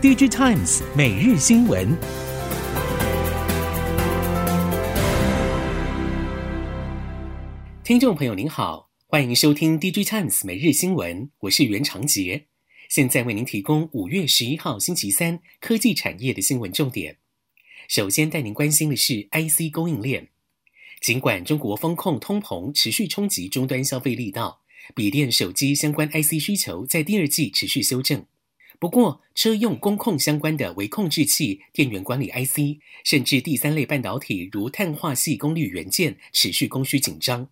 DigiTimes 每日新闻，听众朋友您好，欢迎收听 DigiTimes 每日新闻，我是袁长杰，现在为您提供五月十一号星期三科技产业的新闻重点。首先带您关心的是 IC 供应链，尽管中国风控通膨持续冲击终端消费力道，笔电、手机相关 IC 需求在第二季持续修正。不过，车用工控相关的微控制器、电源管理 IC，甚至第三类半导体，如碳化矽功率元件，持续供需紧张。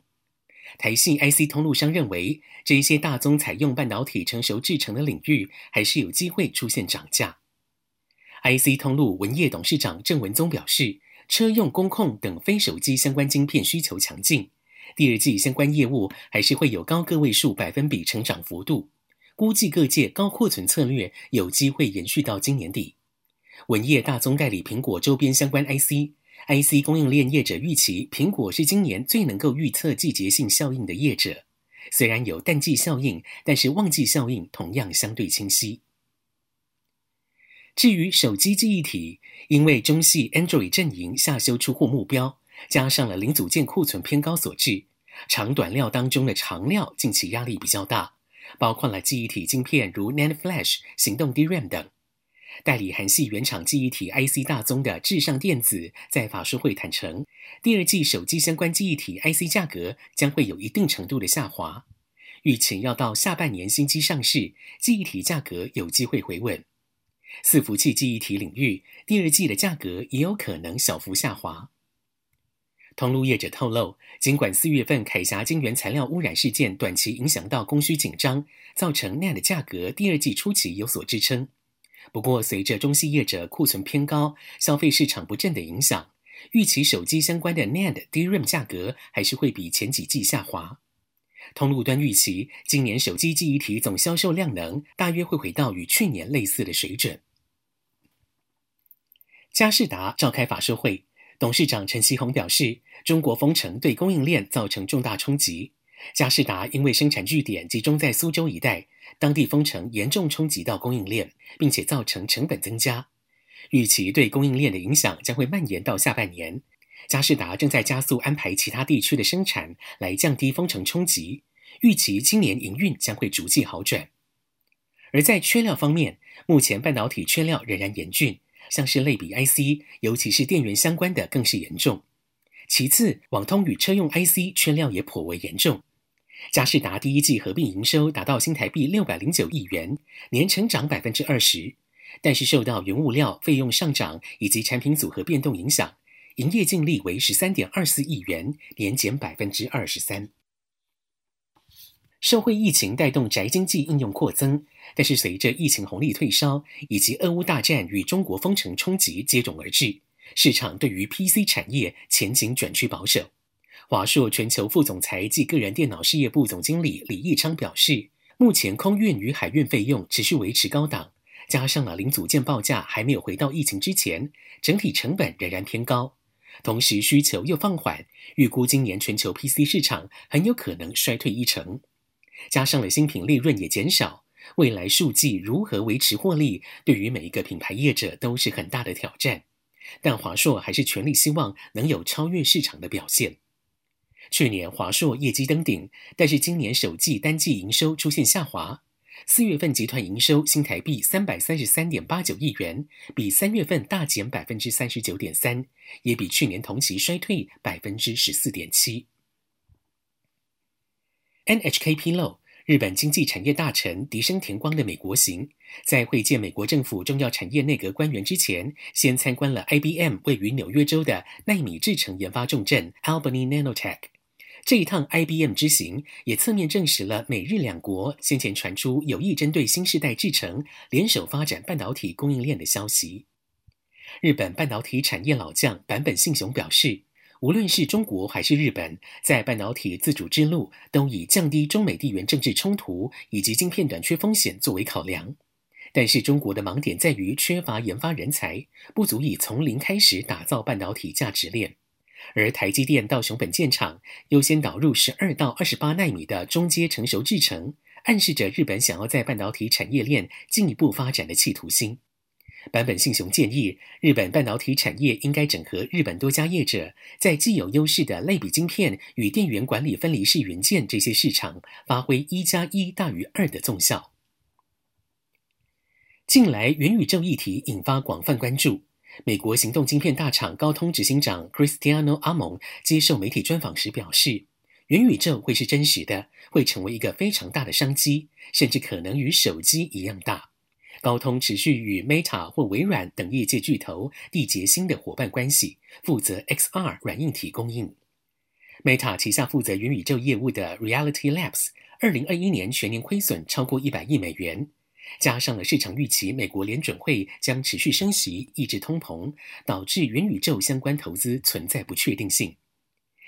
台系 IC 通路商认为，这一些大宗采用半导体成熟制成的领域，还是有机会出现涨价。IC 通路文业董事长郑文宗表示，车用工控等非手机相关晶片需求强劲，第二季相关业务还是会有高个位数百分比成长幅度。估计各界高库存策略有机会延续到今年底。文业大宗代理苹果周边相关 IC，IC 供应链业者预期，苹果是今年最能够预测季节性效应的业者。虽然有淡季效应，但是旺季效应同样相对清晰。至于手机记忆体，因为中系 Android 阵营下修出货目标，加上了零组件库存偏高所致，长短料当中的长料近期压力比较大。包括了记忆体晶片，如 NAND Flash、行动 DRAM 等。代理韩系原厂记忆体 IC 大宗的至上电子在法说会坦承，第二季手机相关记忆体 IC 价格将会有一定程度的下滑，预期要到下半年新机上市，记忆体价格有机会回稳。伺服器记忆体领域第二季的价格也有可能小幅下滑。通路业者透露，尽管四月份凯霞晶圆材料污染事件短期影响到供需紧张，造成 NAND 价格第二季初期有所支撑，不过随着中系业者库存偏高、消费市场不振的影响，预期手机相关的 NAND DRAM 价格还是会比前几季下滑。通路端预期，今年手机记忆体总销售量能大约会回到与去年类似的水准。佳士达召开法说会。董事长陈其宏表示，中国封城对供应链造成重大冲击。佳士达因为生产据点集中在苏州一带，当地封城严重冲击到供应链，并且造成成本增加。预期对供应链的影响将会蔓延到下半年。佳士达正在加速安排其他地区的生产，来降低封城冲击。预期今年营运将会逐季好转。而在缺料方面，目前半导体缺料仍然严峻。像是类比 IC，尤其是电源相关的更是严重。其次，网通与车用 IC 缺料也颇为严重。佳士达第一季合并营收达到新台币六百零九亿元，年成长百分之二十，但是受到原物料费用上涨以及产品组合变动影响，营业净利为十三点二四亿元，年减百分之二十三。社会疫情带动宅经济应用扩增，但是随着疫情红利退烧，以及俄乌大战与中国封城冲击接踵而至，市场对于 PC 产业前景转趋保守。华硕全球副总裁暨个人电脑事业部总经理李义昌表示，目前空运与海运费用持续维持高档，加上了零组件报价还没有回到疫情之前，整体成本仍然偏高，同时需求又放缓，预估今年全球 PC 市场很有可能衰退一成。加上了新品利润也减少，未来数季如何维持获利，对于每一个品牌业者都是很大的挑战。但华硕还是全力希望能有超越市场的表现。去年华硕业绩登顶，但是今年首季单季营收出现下滑。四月份集团营收新台币三百三十三点八九亿元，比三月份大减百分之三十九点三，也比去年同期衰退百分之十四点七。NHK 披露，日本经济产业大臣迪生田光的美国行，在会见美国政府重要产业内阁官员之前，先参观了 IBM 位于纽约州的奈米制程研发重镇 Albany Nanotech。这一趟 IBM 之行，也侧面证实了美日两国先前传出有意针对新世代制程联手发展半导体供应链的消息。日本半导体产业老将坂本幸雄表示。无论是中国还是日本，在半导体自主之路，都以降低中美地缘政治冲突以及晶片短缺风险作为考量。但是中国的盲点在于缺乏研发人才，不足以从零开始打造半导体价值链。而台积电到熊本建厂，优先导入十二到二十八纳米的中阶成熟制程，暗示着日本想要在半导体产业链进一步发展的企图心。坂本信雄建议，日本半导体产业应该整合日本多家业者，在既有优势的类比晶片与电源管理分离式元件这些市场，发挥一加一大于二的综效。近来元宇宙议题引发广泛关注。美国行动晶片大厂高通执行长 Cristiano Amo 接受媒体专访时表示，元宇宙会是真实的，会成为一个非常大的商机，甚至可能与手机一样大。高通持续与 Meta 或微软等业界巨头缔结新的伙伴关系，负责 XR 软硬体供应。Meta 旗下负责元宇宙业务的 Reality Labs，二零二一年全年亏损超过一百亿美元。加上了市场预期，美国联准会将持续升息，抑制通膨，导致元宇宙相关投资存在不确定性。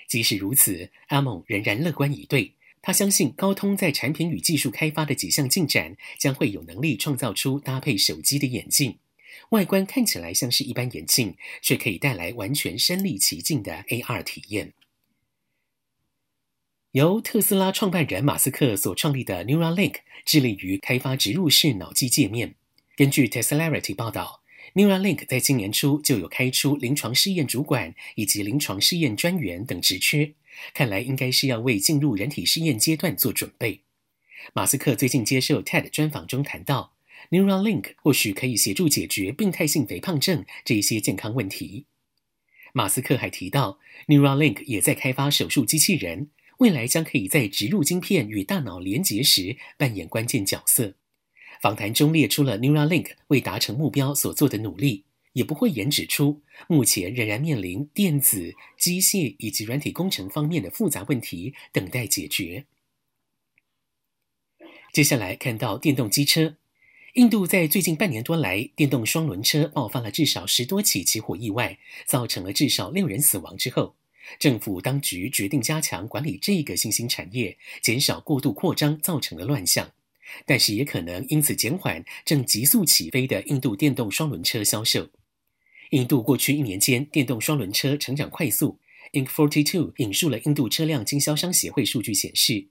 即使如此，阿蒙仍然乐观以对。他相信高通在产品与技术开发的几项进展，将会有能力创造出搭配手机的眼镜，外观看起来像是一般眼镜，却可以带来完全身临其境的 AR 体验。由特斯拉创办人马斯克所创立的 Neuralink 致力于开发植入式脑机界面。根据 Teslarity 报道，Neuralink 在今年初就有开出临床试验主管以及临床试验专员等职缺，看来应该是要为进入人体试验阶段做准备。马斯克最近接受 TED 专访中谈到，Neuralink 或许可以协助解决病态性肥胖症这一些健康问题。马斯克还提到，Neuralink 也在开发手术机器人。未来将可以在植入晶片与大脑连结时扮演关键角色。访谈中列出了 Neuralink 为达成目标所做的努力，也不讳言指出，目前仍然面临电子、机械以及软体工程方面的复杂问题等待解决。接下来看到电动机车，印度在最近半年多来，电动双轮车爆发了至少十多起起火意外，造成了至少六人死亡之后。政府当局决定加强管理这个新兴产业，减少过度扩张造成的乱象，但是也可能因此减缓正急速起飞的印度电动双轮车销售。印度过去一年间电动双轮车成长快速。Inc. 42引述了印度车辆经销商协会数据显示，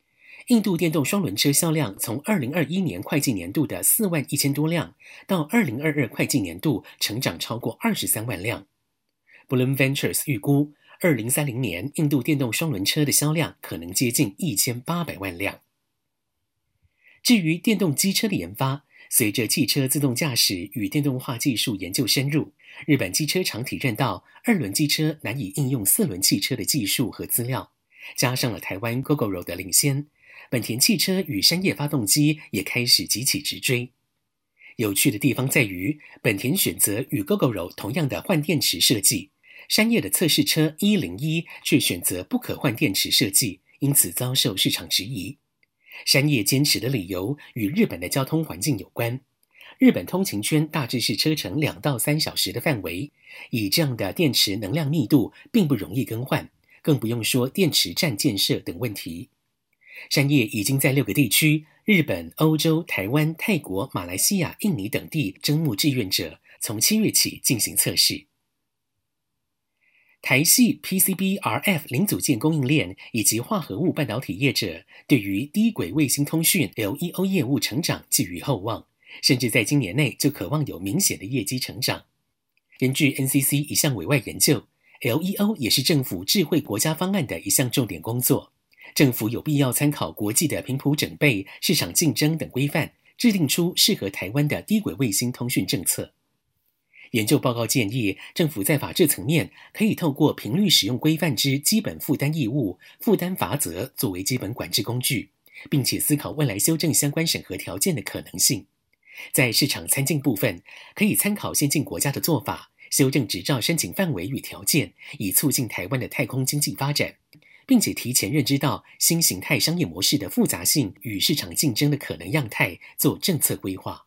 印度电动双轮车销量从二零二一年会计年度的四万一千多辆，到二零二二会计年度成长超过二十三万辆。Bloom Ventures 预估。二零三零年，印度电动双轮车的销量可能接近一千八百万辆。至于电动机车的研发，随着汽车自动驾驶与电动化技术研究深入，日本机车厂体认到二轮机车难以应用四轮汽车的技术和资料，加上了台湾 Gogoro 的领先，本田汽车与山叶发动机也开始急起直追。有趣的地方在于，本田选择与 Gogoro 同样的换电池设计。山叶的测试车一零一却选择不可换电池设计，因此遭受市场质疑。山叶坚持的理由与日本的交通环境有关。日本通勤圈大致是车程两到三小时的范围，以这样的电池能量密度，并不容易更换，更不用说电池站建设等问题。山叶已经在六个地区——日本、欧洲、台湾、泰国、马来西亚、印尼等地——征募志愿者，从七月起进行测试。台系 PCB、RF 零组件供应链以及化合物半导体业者对于低轨卫星通讯 LEO 业务成长寄予厚望，甚至在今年内就渴望有明显的业绩成长。根据 NCC 一项委外研究，LEO 也是政府智慧国家方案的一项重点工作。政府有必要参考国际的频谱整备、市场竞争等规范，制定出适合台湾的低轨卫星通讯政策。研究报告建议，政府在法制层面可以透过频率使用规范之基本负担义务负担法则作为基本管制工具，并且思考未来修正相关审核条件的可能性。在市场参进部分，可以参考先进国家的做法，修正执照申请范围与条件，以促进台湾的太空经济发展，并且提前认知到新形态商业模式的复杂性与市场竞争的可能样态，做政策规划。